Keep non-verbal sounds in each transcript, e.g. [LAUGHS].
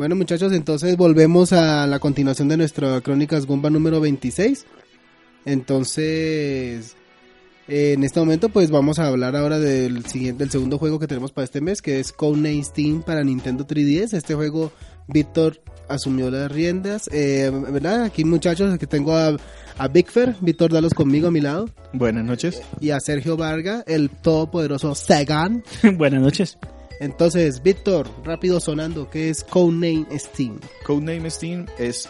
Bueno muchachos, entonces volvemos a la continuación de nuestra Crónicas Gumba número 26. Entonces, eh, en este momento pues vamos a hablar ahora del siguiente, del segundo juego que tenemos para este mes, que es Codename Steam para Nintendo 3DS. Este juego Víctor asumió las riendas, eh, ¿verdad? Aquí muchachos, aquí tengo a, a Bigfer, Víctor, dalos conmigo a mi lado. Buenas noches. Y a Sergio Varga, el todopoderoso Sagan. [LAUGHS] Buenas noches. Entonces, Víctor, rápido sonando, ¿qué es Codename Steam? Codename Steam es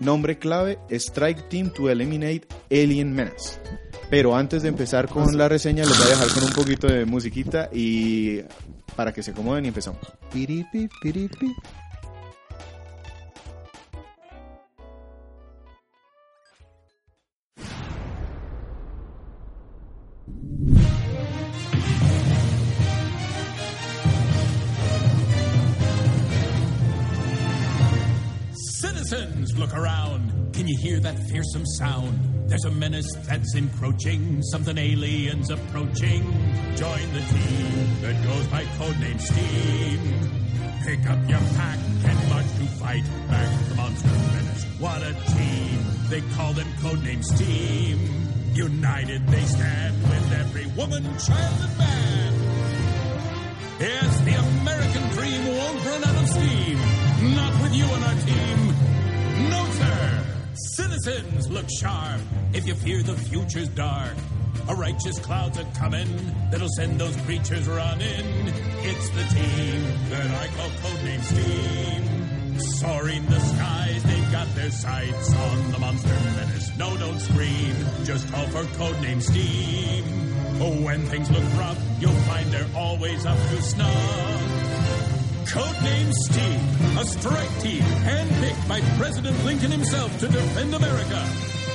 nombre clave Strike Team to Eliminate Alien Menace. Pero antes de empezar con la reseña, les voy a dejar con un poquito de musiquita y para que se acomoden y empezamos. Piripi, piripi. Look around. Can you hear that fearsome sound? There's a menace that's encroaching, something aliens approaching. Join the team that goes by codename Steam. Pick up your pack and march to fight back the monster menace. What a team! They call them codename Steam. United they stand with every woman, child, and man. Yes, the American dream won't run out of steam. Not with you on our team. No, sir. Citizens, look sharp. If you fear the future's dark, a righteous cloud's a coming that'll send those creatures running. It's the team that I call codename Steam. Soaring the skies, they've got their sights on the monster menace. No, don't scream. Just call for codename Steam. Oh, when things look rough, you'll find they're always up to snuff. Codename Steve, a strike team handpicked by President Lincoln himself to defend America.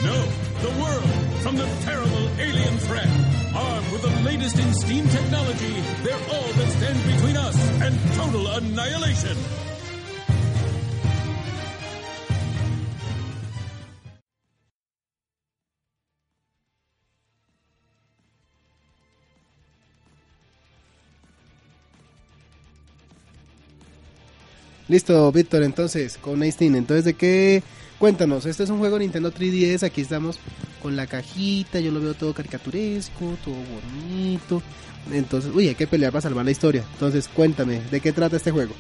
No, the world from the terrible alien threat. Armed with the latest in steam technology, they're all that stands between us and total annihilation. Listo, Víctor, entonces, con Steam. Entonces, ¿de qué? Cuéntanos, este es un juego Nintendo 3DS, aquí estamos con la cajita, yo lo veo todo caricaturesco, todo bonito. Entonces, uy, hay que pelear para salvar la historia. Entonces, cuéntame, ¿de qué trata este juego?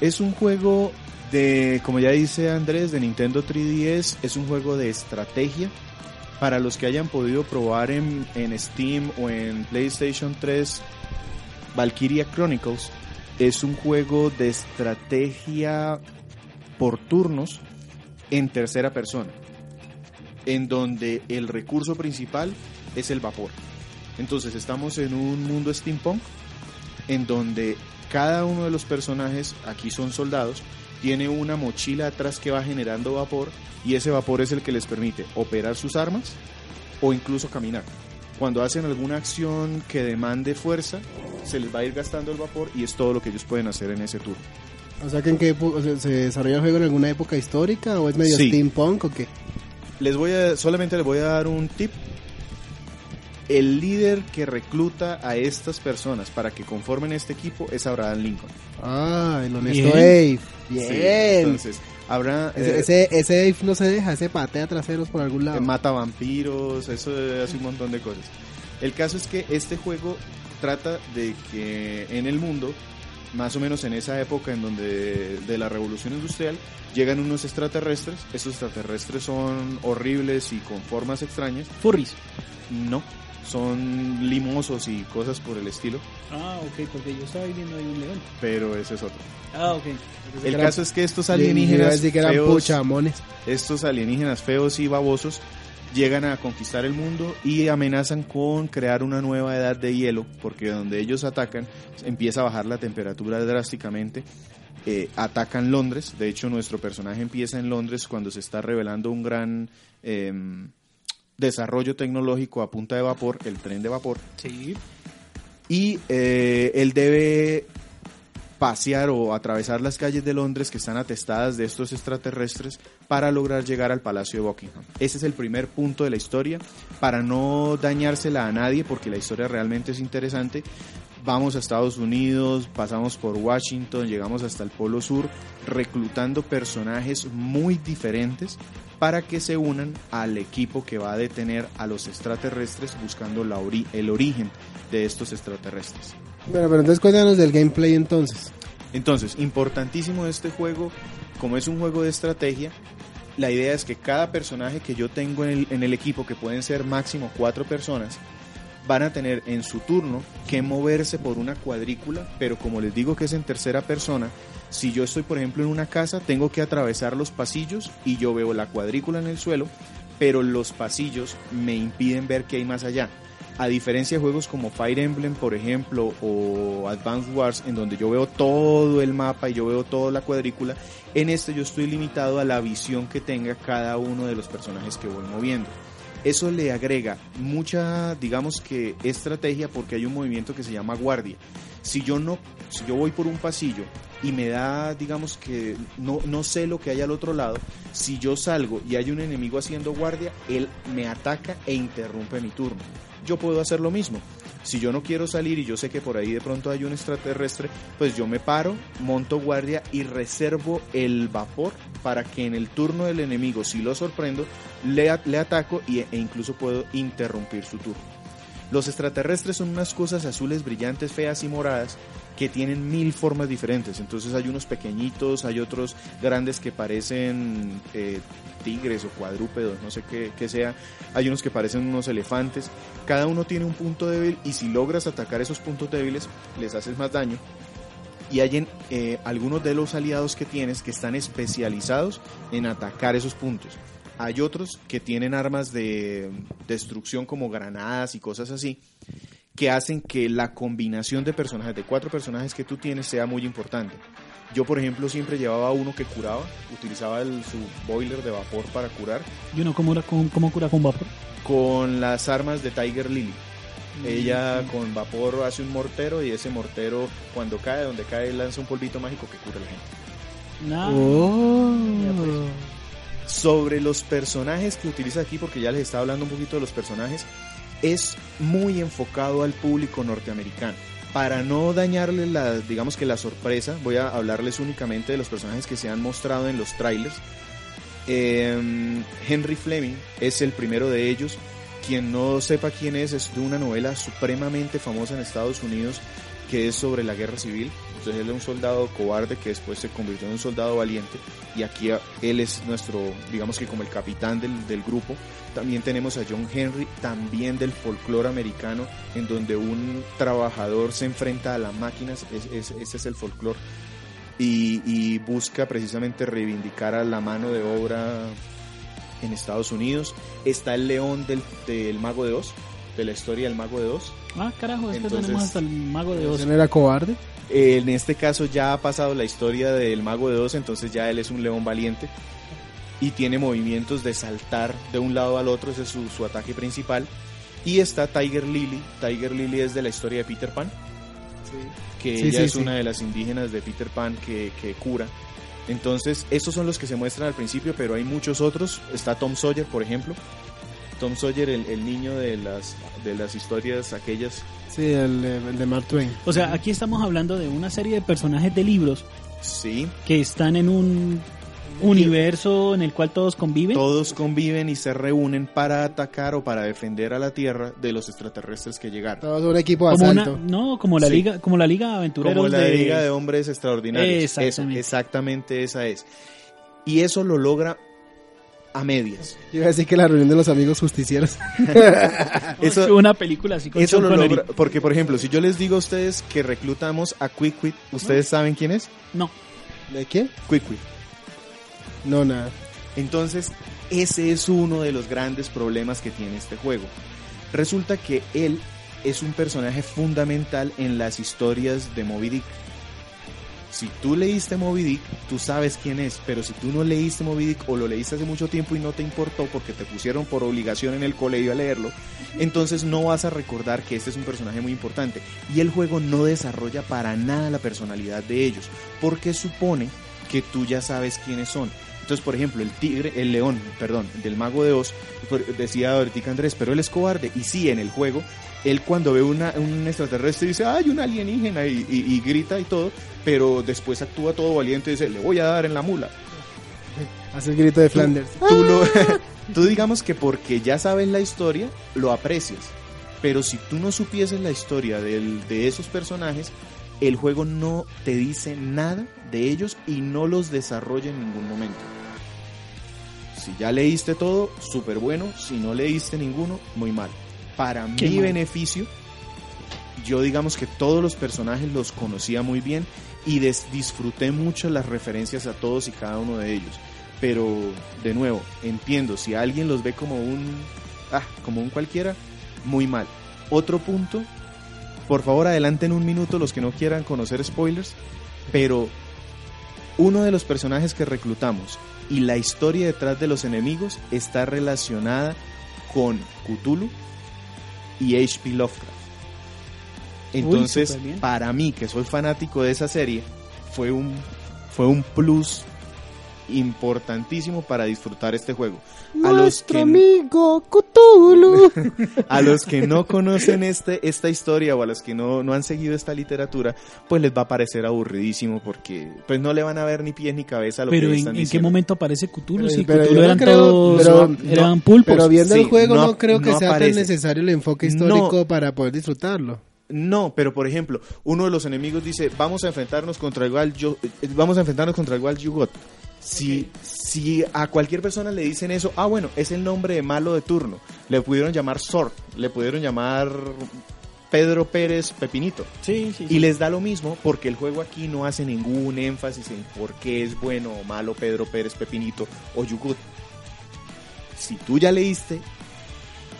Es un juego de, como ya dice Andrés, de Nintendo 3DS. Es un juego de estrategia. Para los que hayan podido probar en, en Steam o en PlayStation 3, Valkyria Chronicles es un juego de estrategia por turnos en tercera persona, en donde el recurso principal es el vapor. Entonces estamos en un mundo steampunk en donde cada uno de los personajes, aquí son soldados, tiene una mochila atrás que va generando vapor y ese vapor es el que les permite operar sus armas o incluso caminar. Cuando hacen alguna acción que demande fuerza, se les va a ir gastando el vapor y es todo lo que ellos pueden hacer en ese turno. O sea, que en qué o sea, se desarrolla el juego en alguna época histórica o es medio Sí. steampunk o qué? Les voy a, solamente les voy a dar un tip. El líder que recluta a estas personas para que conformen este equipo es Abraham Lincoln. Ah, el honesto Bien. Dave. Sí, Bien. entonces, Abraham ese, eh, ese, ese no se deja, ese patea traseros por algún lado. eh, mata vampiros, eso hace un montón de cosas. El caso es que este juego trata de que en el mundo, más o menos en esa época en donde de la revolución industrial, llegan unos extraterrestres. Esos extraterrestres son horribles y con formas extrañas. Furries. No, son limosos y cosas por el estilo, Ah, ok, porque yo estaba viendo ahí un león. pero ese es otro. Ah, ok. El caso es que estos alienígenas decir que eran feos, puchamones. estos alienígenas feos y babosos llegan a conquistar el mundo y amenazan con crear una nueva edad de hielo, porque donde ellos atacan empieza a bajar la temperatura drásticamente. Eh, atacan Londres, de hecho nuestro personaje empieza en Londres cuando se está revelando un gran em, desarrollo tecnológico a punta de vapor, el tren de vapor, Sí. y eh, él debe pasear o atravesar las calles de Londres que están atestadas de estos extraterrestres para lograr llegar al Palacio de Buckingham. Ese es el primer punto de la historia, para no dañársela a nadie, porque la historia realmente es interesante. Vamos a Estados Unidos, pasamos por Washington, llegamos hasta el Polo Sur, reclutando personajes muy diferentes para que se unan al equipo que va a detener a los extraterrestres buscando el origen de estos extraterrestres. Bueno, pero entonces cuéntanos del gameplay entonces. Entonces, importantísimo este juego, como es un juego de estrategia, la idea es que cada personaje que yo tengo en el, en el equipo, que pueden ser máximo cuatro personas, van a tener en su turno que moverse por una cuadrícula, pero como les digo que es en tercera persona, si yo estoy por ejemplo en una casa, tengo que atravesar los pasillos y yo veo la cuadrícula en el suelo, pero los pasillos me impiden ver qué hay más allá. A diferencia de juegos como Fire Emblem, por ejemplo, o Advance Wars, en donde yo veo todo el mapa y yo veo toda la cuadrícula, en este yo estoy limitado a la visión que tenga cada uno de los personajes que voy moviendo. Eso le agrega mucha, digamos que, estrategia porque hay un movimiento que se llama guardia. Si yo no, si yo voy por un pasillo y me da, digamos que no, no sé lo que hay al otro lado, si yo salgo y hay un enemigo haciendo guardia, él me ataca e interrumpe mi turno. Yo puedo hacer lo mismo. Si yo no quiero salir y yo sé que por ahí de pronto hay un extraterrestre, pues yo me paro, monto guardia y reservo el vapor para que en el turno del enemigo, si lo sorprendo, le, ataco e incluso puedo interrumpir su turno. Los extraterrestres son unas cosas azules brillantes, feas y moradas que tienen mil formas diferentes. Entonces hay unos pequeñitos, hay otros grandes que parecen eh, tigres o cuadrúpedos, no sé qué, qué sea. Hay unos que parecen unos elefantes. Cada uno tiene un punto débil y si logras atacar esos puntos débiles, les haces más daño. Y hay eh, algunos de los aliados que tienes que están especializados en atacar esos puntos. Hay otros que tienen armas de destrucción como granadas y cosas así, que hacen que la combinación de personajes, de cuatro personajes que tú tienes, sea muy importante. Yo, por ejemplo, siempre llevaba uno que curaba, utilizaba el- su boiler de vapor para curar, ¿Y uno cómo, cómo, cómo cura con vapor? con las armas de Tiger Lily. Ella con vapor hace un mortero y ese mortero, cuando cae, donde cae, lanza un polvito mágico que cura a la gente. Nada. Oh. sobre los personajes que utiliza aquí, porque ya les estaba hablando un poquito de los personajes, es muy enfocado al público norteamericano. Para no dañarle la, digamos que la sorpresa, voy a hablarles únicamente de los personajes que se han mostrado en los trailers. Eh, Henry Fleming es el primero de ellos. Quien no sepa quién es, es de una novela supremamente famosa en Estados Unidos que es sobre la guerra civil. Entonces él es un soldado cobarde que después se convirtió en un soldado valiente y aquí a- él es nuestro, digamos que como el capitán del, del grupo. También tenemos a John Henry, también del folclore americano, en donde un trabajador se enfrenta a las máquinas, es- es- ese es el folclore, y, y busca precisamente reivindicar a la mano de obra en Estados Unidos. Está el león del, del mago de Oz, de la historia del mago de Oz. Ah, carajo, es que Entonces- tenemos hasta el mago de Oz. ¿Ese no era cobarde? Eh, En este caso ya ha pasado la historia del mago de Oz, entonces ya él es un león valiente y tiene movimientos de saltar de un lado al otro, ese es su, su ataque principal. Y está Tiger Lily, Tiger Lily es de la historia de Peter Pan, que Sí, ella sí, es sí. una de las indígenas de Peter Pan que, que cura. Entonces, esos son los que se muestran al principio, pero hay muchos otros. Está Tom Sawyer, por ejemplo. Tom Sawyer, el, el niño de las, de las historias aquellas. Sí, el, de- el de Mark Twain. O sea, aquí estamos hablando de una serie de personajes de libros Sí, que están en un universo en el cual todos conviven. todos conviven y se reúnen para atacar o para defender a la Tierra de los extraterrestres que llegaron. Todos un equipo de como una, asalto. no, como la Sí. liga, como la liga de aventureros Como la de Liga de Hombres Extraordinarios. Exactamente. Eso, exactamente esa es. Y eso lo logra a medias. Yo iba a decir que la reunión de los amigos justicieros. [LAUGHS] Eso- una película así con Eso lo logra, porque por ejemplo, si yo les digo a ustedes que reclutamos a Quick ¿ustedes saben quién es? No. ¿De qué? Quick. No, nada. Entonces, ese es uno de los grandes problemas que tiene este juego. Resulta que él es un personaje fundamental en las historias de Moby Dick. Si tú leíste Moby Dick, tú sabes quién es, pero si tú no leíste Moby Dick o lo leíste hace mucho tiempo y no te importó porque te pusieron por obligación en el colegio a leerlo, entonces no vas a recordar que este es un personaje muy importante. Y el juego no desarrolla para nada la personalidad de ellos, porque supone que tú ya sabes quiénes son. Entonces, por ejemplo, el tigre, el león, perdón, del mago de Oz, decía ahorita Andrés, pero él es cobarde. Y sí, en el juego, él cuando ve una, un extraterrestre dice, ay, un alienígena, y, y- y grita y todo, pero después actúa todo valiente y dice, le voy a dar en la mula. [LAUGHS] Hace el grito de Flanders. [LAUGHS] Tú, lo, [LAUGHS] tú digamos que porque ya sabes la historia, lo aprecias. Pero si tú no supieses la historia del- de esos personajes, el juego no te dice nada de ellos y no los desarrolla en ningún momento. Si ya leíste todo, súper bueno. Si no leíste ninguno, muy mal. Para Qué mi mal. beneficio, yo digamos que todos los personajes los conocía muy bien y des- disfruté mucho las referencias a todos y cada uno de ellos. Pero, de nuevo, entiendo, si alguien los ve como un, ah, como un cualquiera, muy mal. Otro punto, por favor adelanten un minuto los que no quieran conocer spoilers, pero uno de los personajes que reclutamos y la historia detrás de los enemigos está relacionada con Cthulhu y H.P. Lovecraft. Entonces, para mí, que soy fanático de esa serie, fue un, fue un plus importantísimo para disfrutar este juego. A los que, amigo Cthulhu. [LAUGHS] a los que no conocen este, esta historia o a los que no, no han seguido esta literatura, pues les va a parecer aburridísimo porque pues no le van a ver ni pies ni cabeza a lo Pero que en, están en qué diciendo. momento aparece Cthulhu? Si pero Cthulhu yo no eran creo- todos, pero- eran pulpos. Pero viendo Sí, el juego no, no- creo que no sea aparece. tan necesario el enfoque histórico para poder disfrutarlo. No, pero por ejemplo, uno de los enemigos dice, vamos a enfrentarnos contra el Gal Yo- eh, vamos a enfrentarnos contra el Gal Yugot. Si, si a cualquier persona le dicen eso, ah bueno, es el nombre de malo de turno. Le pudieron llamar Sor, le pudieron llamar Pedro Pérez Pepinito. Sí, sí, Y les da lo mismo porque el juego aquí no hace ningún énfasis en por qué es bueno o malo Pedro Pérez Pepinito o Yugut. Si tú ya leíste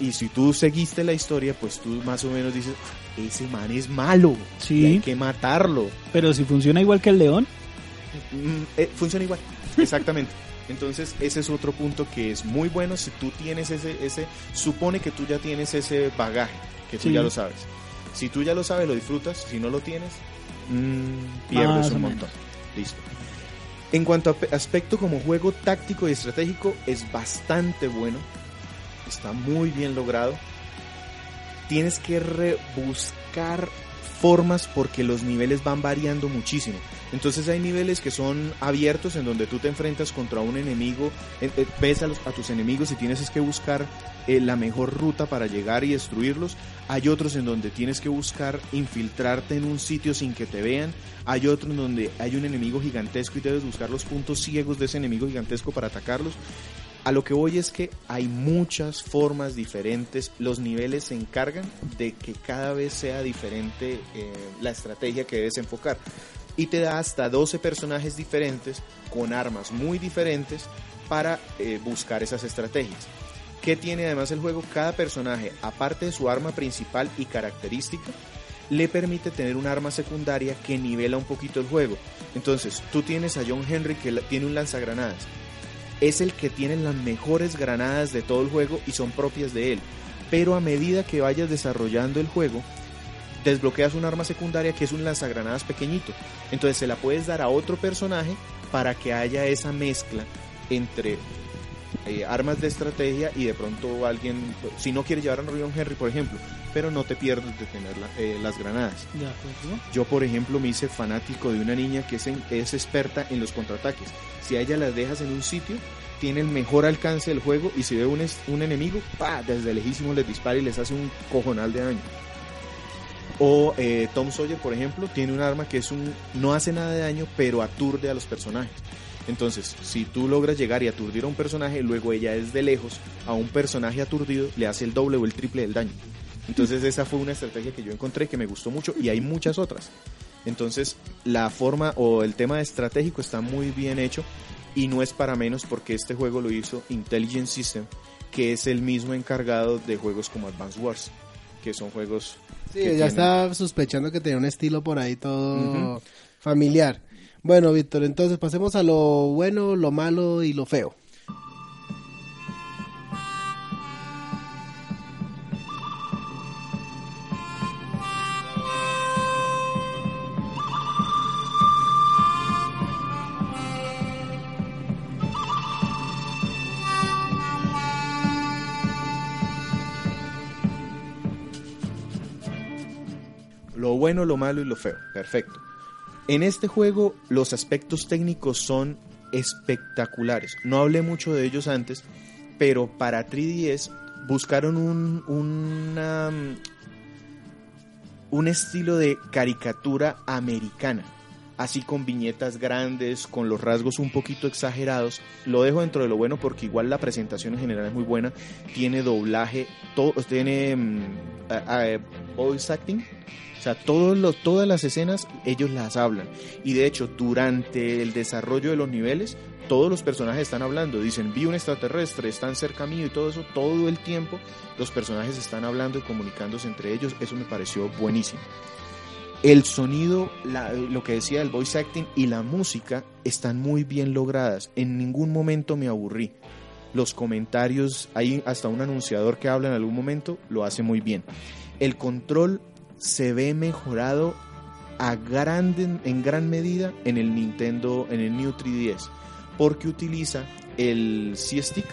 y si tú seguiste la historia, pues tú más o menos dices, "Ah, ese man es malo, Sí. y hay que matarlo. Pero si funciona igual que el león, Mm, eh, funciona igual, [LAUGHS] exactamente. Entonces ese es otro punto que es muy bueno si tú tienes ese, ese, supone que tú ya tienes ese bagaje, que tú Sí. ya lo sabes. Si tú ya lo sabes, lo disfrutas, si no lo tienes, mm, pierdes un montón. Listo. En cuanto a pe- aspecto como juego táctico y estratégico, es bastante bueno. Está muy bien logrado. Tienes que rebuscar formas porque los niveles van variando muchísimo. Entonces hay niveles que son abiertos en donde tú te enfrentas contra un enemigo, eh, eh, ves a, a tus enemigos y tienes es que buscar eh, la mejor ruta para llegar y destruirlos. Hay otros en donde tienes que buscar infiltrarte en un sitio sin que te vean. Hay otros en donde hay un enemigo gigantesco y debes buscar los puntos ciegos de ese enemigo gigantesco para atacarlos. A lo que voy es que hay muchas formas diferentes. Los niveles se encargan de que cada vez sea diferente eh, la estrategia que debes enfocar. Y te da hasta 12 personajes diferentes con armas muy diferentes para eh, buscar esas estrategias. ¿Qué tiene además el juego? Cada personaje, aparte de su arma principal y característica, le permite tener un arma secundaria que nivela un poquito el juego. Entonces, tú tienes a John Henry que tiene un lanzagranadas. Es el que tiene las mejores granadas de todo el juego y son propias de él. Pero a medida que vayas desarrollando el juego, desbloqueas un arma secundaria que es un lanzagranadas pequeñito. Entonces se la puedes dar a otro personaje para que haya esa mezcla entre eh, armas de estrategia y de pronto alguien, si no quiere llevar a John Henry, por ejemplo, pero no te pierdes de tener la- eh, las granadas. de acuerdo. Yo, por ejemplo, me hice fanático de una niña que es, en- es experta en los contraataques. Si a ella las dejas en un sitio, tiene el mejor alcance del juego y si ve un, un enemigo, ¡pa! desde lejísimo les dispara y les hace un cojonal de daño. O eh, Tom Sawyer, por ejemplo, tiene un arma que es un no hace nada de daño, pero aturde a los personajes. Entonces, si tú logras llegar y aturdir a un personaje, luego ella desde lejos a un personaje aturdido le hace el doble o el triple del daño. Entonces esa fue una estrategia que yo encontré que me gustó mucho y hay muchas otras. Entonces la forma o el tema estratégico está muy bien hecho y no es para menos porque este juego lo hizo Intelligent System, que es el mismo encargado de juegos como Advance Wars, que son juegos... Sí, que ya tienen- estaba sospechando que tenía un estilo por ahí todo familiar. Bueno, Víctor, entonces pasemos a lo bueno, lo malo y lo feo. Lo bueno, lo malo y lo feo. Perfecto. En este juego los aspectos técnicos son espectaculares. No hablé mucho de ellos antes, pero para 3DS buscaron un, una, mm, un estilo de caricatura americana. Así con viñetas grandes, con los rasgos un poquito exagerados. Lo dejo dentro de lo bueno porque igual la presentación en general es muy buena. Tiene doblaje, todo, tiene mm, voice acting. Sea, todos todas las escenas ellos las hablan. Y de hecho, durante el desarrollo de los niveles, todos los personajes están hablando. Dicen, vi un extraterrestre, están cerca mío y todo eso. Todo el tiempo los personajes están hablando y comunicándose entre ellos. Eso me pareció buenísimo. El sonido, lo que decía el voice acting y la música están muy bien logradas. En ningún momento me aburrí. Los comentarios, hay hasta un anunciador que habla en algún momento, lo hace muy bien. El control se ve mejorado a en gran medida en el Nintendo, en el New 3DS, porque utiliza el C-Stick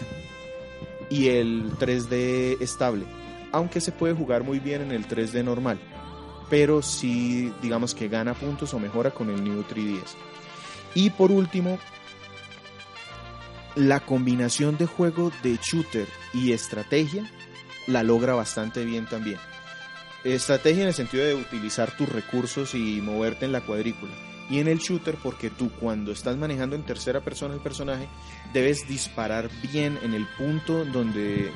y el 3D estable, aunque se puede jugar muy bien en el 3D normal, pero sí digamos que gana puntos o mejora con el New 3DS. Y por último, la combinación de juego de shooter y estrategia la logra bastante bien también. Estrategia en el sentido de utilizar tus recursos y moverte en la cuadrícula. Y en el shooter porque tú cuando estás manejando en tercera persona el personaje debes disparar bien en el punto donde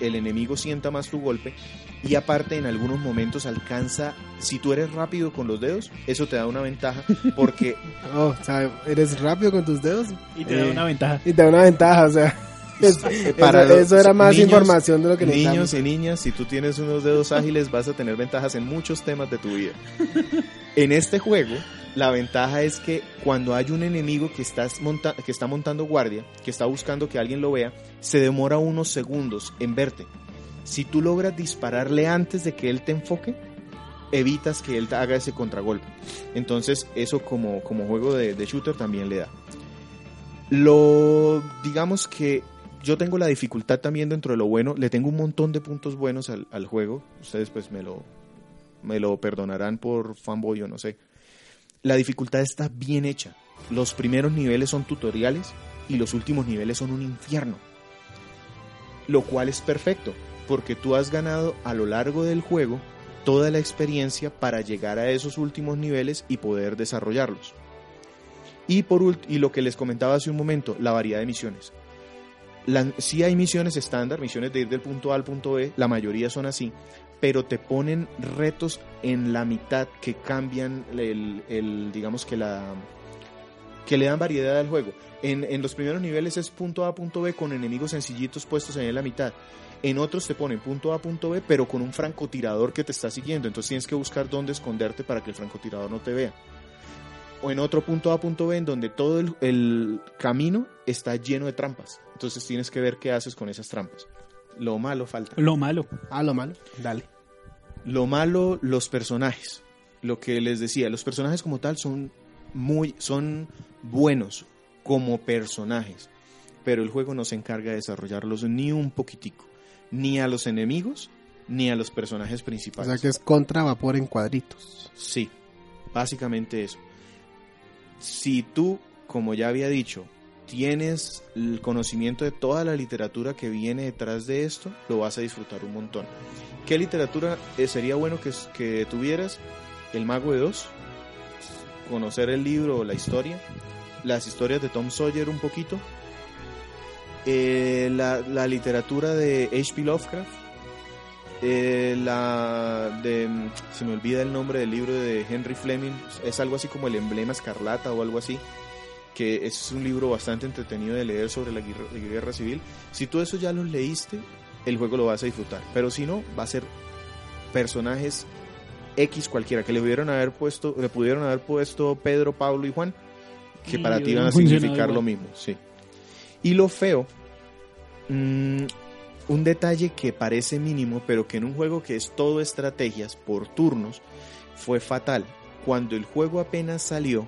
el enemigo sienta más tu golpe y aparte en algunos momentos alcanza, si tú eres rápido con los dedos, eso te da una ventaja porque [LAUGHS] Oh, o sea, eres rápido con tus dedos Y te da una ventaja. y te da una ventaja, o sea. Es- [LAUGHS] para eso, los eso era más niños- información de lo que niños necesitamos. y niñas, si tú tienes unos dedos ágiles, vas a tener ventajas en muchos temas de tu vida. [LAUGHS] En este juego, la ventaja es que cuando hay un enemigo que, estás monta- que está montando guardia, que está buscando que alguien lo vea, se demora unos segundos en verte. Si tú logras dispararle antes de que él te enfoque, evitas que él haga ese contragolpe. Entonces, eso como, como juego de, de shooter también le da. Lo, digamos que yo tengo la dificultad también dentro de lo bueno, le tengo un montón de puntos buenos al, juego, ustedes pues me lo, me lo perdonarán por fanboy o no sé. La dificultad está bien hecha. Los primeros niveles son tutoriales y los últimos niveles son un infierno. Lo cual es perfecto, porque tú has ganado a lo largo del juego toda la experiencia para llegar a esos últimos niveles y poder desarrollarlos. Y por y lo que les comentaba hace un momento, la variedad de misiones. La, sí hay misiones estándar, misiones de ir del punto A al punto B, la mayoría son así, pero te ponen retos en la mitad que cambian el, el, digamos que la que le dan variedad al juego. En, en los primeros niveles es punto A, punto B con enemigos sencillitos puestos en la mitad. En otros te ponen punto A, punto B, pero con un francotirador que te está siguiendo. Entonces tienes que buscar dónde esconderte para que el francotirador no te vea. O en otro punto A, punto B, en donde todo el, el camino está lleno de trampas. Entonces tienes que ver qué haces con esas trampas. Lo malo falta. Lo malo. Ah, lo malo. Dale. Lo malo, los personajes. Lo que les decía, los personajes como tal son muy, son buenos como personajes, pero el juego no se encarga de desarrollarlos ni un poquitico, ni a los enemigos, ni a los personajes O principales. sea que es contra vapor en cuadritos. Sí, básicamente eso. Si tú, como ya había dicho, tienes el conocimiento de toda la literatura que viene detrás de esto, lo vas a disfrutar un montón. ¿Qué literatura eh, sería bueno que, tuvieras? El Mago de Dos, conocer el libro o la historia, las historias de Tom Sawyer un poquito, eh, la, la literatura de H.P. Lovecraft, eh, la de, se me olvida el nombre del libro de Henry Fleming, es algo así como el emblema escarlata o algo así, que es un libro bastante entretenido de leer sobre la guerra, la guerra civil. Si tú eso ya lo leíste, el juego lo vas a disfrutar, pero si no, va a ser personajes X cualquiera que le pudieron haber puesto, le pudieron haber puesto Pedro, Pablo y Juan, que Y para ti van a significar igual. lo mismo, sí. Y lo feo, mm, un detalle que parece mínimo, pero que en un juego que es todo estrategias por turnos, fue fatal. Cuando el juego apenas salió,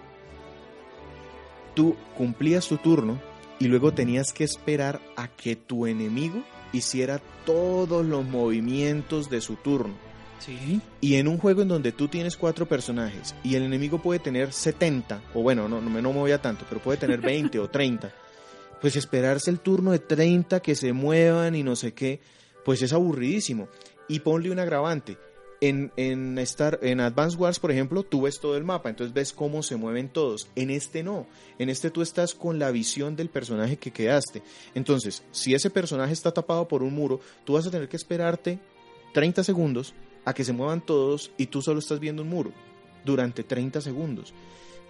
tú cumplías tu turno y luego tenías que esperar a que tu enemigo hiciera todos los movimientos de su turno. Sí. Y en un juego en donde tú tienes cuatro personajes y el enemigo puede tener 70, o bueno, no, no, me- no me voy a tanto, pero puede tener 20 o 30, pues esperarse el turno de 30 que se muevan y no sé qué, pues es aburridísimo. Y ponle un agravante. En, en, Star, en Advance Wars, por ejemplo, tú ves todo el mapa, entonces ves cómo se mueven todos. En este no. En este tú estás con la visión del personaje que quedaste. Entonces, si ese personaje está tapado por un muro, tú vas a tener que esperarte 30 segundos a que se muevan todos y tú solo estás viendo un muro durante 30 segundos.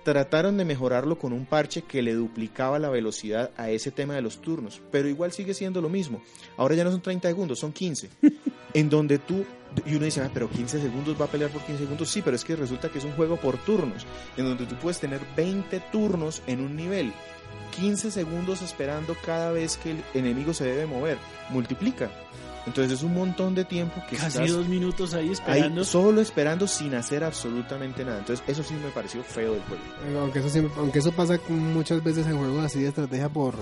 Trataron de mejorarlo con un parche que le duplicaba la velocidad a ese tema de los turnos, pero igual sigue siendo lo mismo. Ahora ya no son 30 segundos, son 15. [LAUGHS] en donde tú, y uno dice, ah, pero 15 segundos va a pelear por 15 segundos. Sí, pero es que resulta que es un juego por turnos, en donde tú puedes tener 20 turnos en un nivel. 15 segundos esperando cada vez que el enemigo se debe mover. Multiplica. Entonces es un montón de tiempo que Casi estás dos minutos ahí ahí esperando. solo esperando sin hacer absolutamente nada. Entonces eso sí me pareció feo del juego. Eh, Aunque eso, siempre- aunque eso pasa muchas veces en juegos así de estrategia por,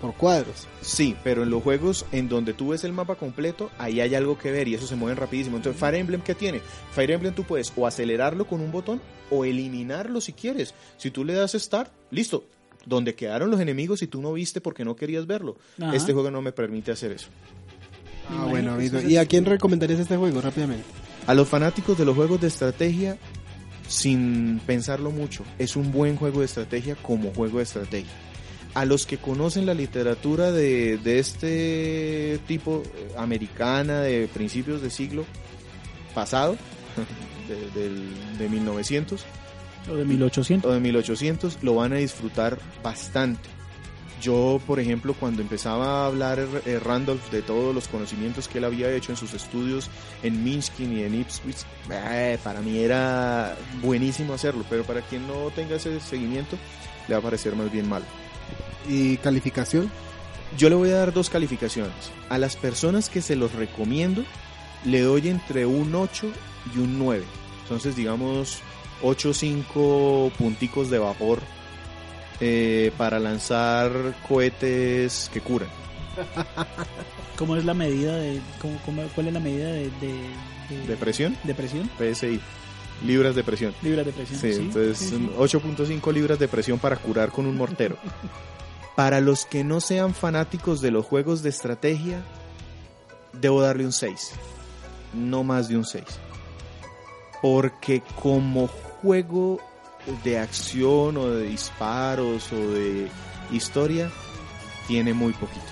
por cuadros. Sí, pero en los juegos en donde tú ves el mapa completo, ahí hay algo que ver y eso se mueve rapidísimo. Entonces, Fire Emblem, ¿qué tiene? Fire Emblem tú puedes o acelerarlo con un botón o eliminarlo si quieres. Si tú le das Start, listo. Donde quedaron los enemigos y tú no viste porque no querías verlo. Ajá. Este juego no me permite hacer eso. Ah, bueno, ¿Y a quién recomendarías este juego rápidamente? A los fanáticos de los juegos de estrategia, sin pensarlo mucho, es un buen juego de estrategia como juego de estrategia. A los que conocen la literatura de, de este tipo eh, americana de principios de siglo pasado, [LAUGHS] de, del- de 1900 O de 1800. o de 1800, lo van a disfrutar bastante. Yo, por ejemplo, cuando empezaba a hablar eh, Randolph de todos los conocimientos que él había hecho en sus estudios en Minskin y en Ipswich, eh, para mí era buenísimo hacerlo, pero para quien no tenga ese seguimiento, le va a parecer más bien malo. ¿Y calificación? Yo le voy a dar dos calificaciones. A las personas que se los recomiendo, le doy entre un 8 y un 9. Entonces, digamos, 8 o 5 punticos de vapor eh, para lanzar cohetes que curan. ¿Cómo es la medida de. Cómo, cómo- ¿Cuál es la medida de. de, de- ¿De presión? de presión? PSI. Libras de presión. Libras de presión. Sí, Sí, entonces sí, sí. son 8.5 libras de presión para curar con un mortero. Para los que no sean fanáticos de los juegos de estrategia, debo darle un 6. No más de un 6. Porque como juego de acción o de disparos o de historia, tiene muy poquito.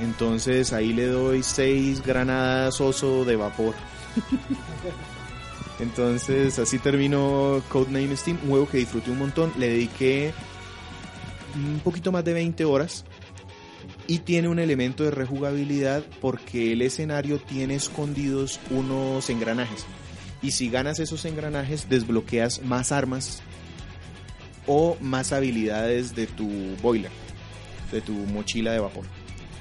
Entonces ahí le doy 6 granadas oso de vapor. [LAUGHS] Entonces así terminó Codename Steam, un juego que disfruté un montón, le dediqué un poquito más de 20 horas y tiene un elemento de rejugabilidad porque el escenario tiene escondidos unos engranajes y si ganas esos engranajes desbloqueas más armas o más habilidades de tu boiler, de tu mochila de vapor.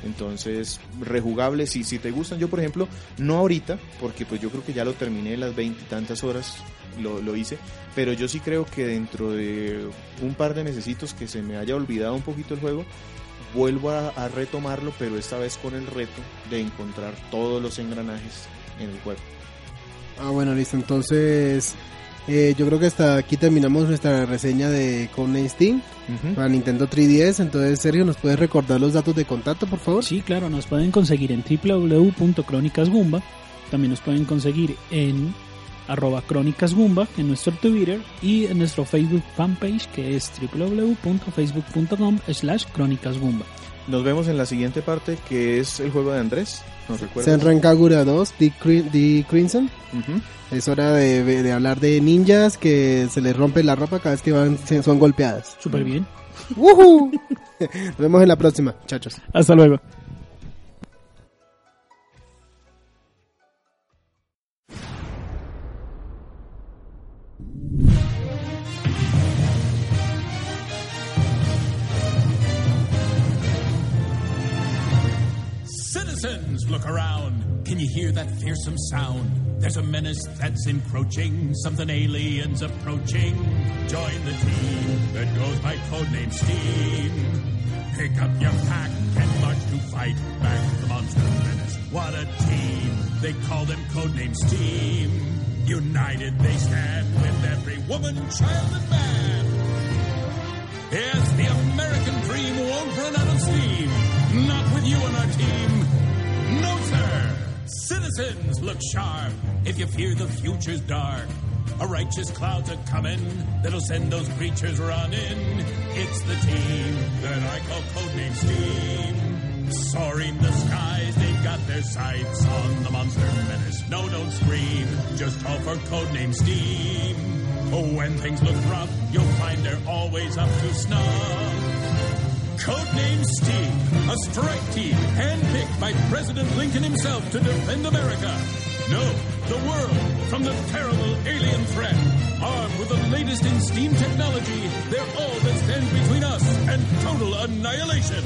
Entonces, rejugable, si, si te gustan, yo por ejemplo, no ahorita, porque pues yo creo que ya lo terminé las veintitantas horas, lo, lo hice, pero yo sí creo que dentro de un par de necesitos que se me haya olvidado un poquito el juego, vuelvo a, a retomarlo, pero esta vez con el reto de encontrar todos los engranajes en el juego. Ah, bueno, listo. Entonces, eh, yo creo que hasta aquí terminamos nuestra reseña de Codename Steam para Nintendo 3DS. Entonces, Sergio, ¿nos puedes recordar los datos de contacto, por favor? Sí, claro, nos pueden conseguir en www.cronicasgumba. También nos pueden conseguir en arroba Crónicas Gumba en nuestro Twitter y en nuestro Facebook fanpage que es www.facebook.com slash Crónicas Gumba. Nos vemos en la siguiente parte que es el juego de Andrés. ¿Nos recuerdas? Senran Kagura 2, The, Cri- The Crimson. Es hora de, de hablar de ninjas que se les rompe la ropa cada vez que van, se- son golpeadas. Súper bien. [LAUGHS] Nos vemos en la próxima, muchachos. Hasta luego. Look around. Can you hear that fearsome sound? There's a menace that's encroaching, something aliens approaching. Join the team that goes by codename Steam. Pick up your pack and march to fight back the monster menace. What a team! They call them codename Steam. United they stand with every woman, child, and man. Yes, the American dream won't run out of steam. Not with you. No, sir. Citizens, look sharp if you fear the future's dark. A righteous cloud's a coming that'll send those creatures running. It's the team that I call codename Steam. Soaring the skies, they've got their sights on the monster menace. No, don't scream, just call for codename Steam. Oh, when things look rough, you'll find they're always up to snuff. Codename Steam, a strike team handpicked by President Lincoln himself to defend America. No, the world from the terrible alien threat. Armed with the latest in steam technology, they're all that stands between us and total annihilation.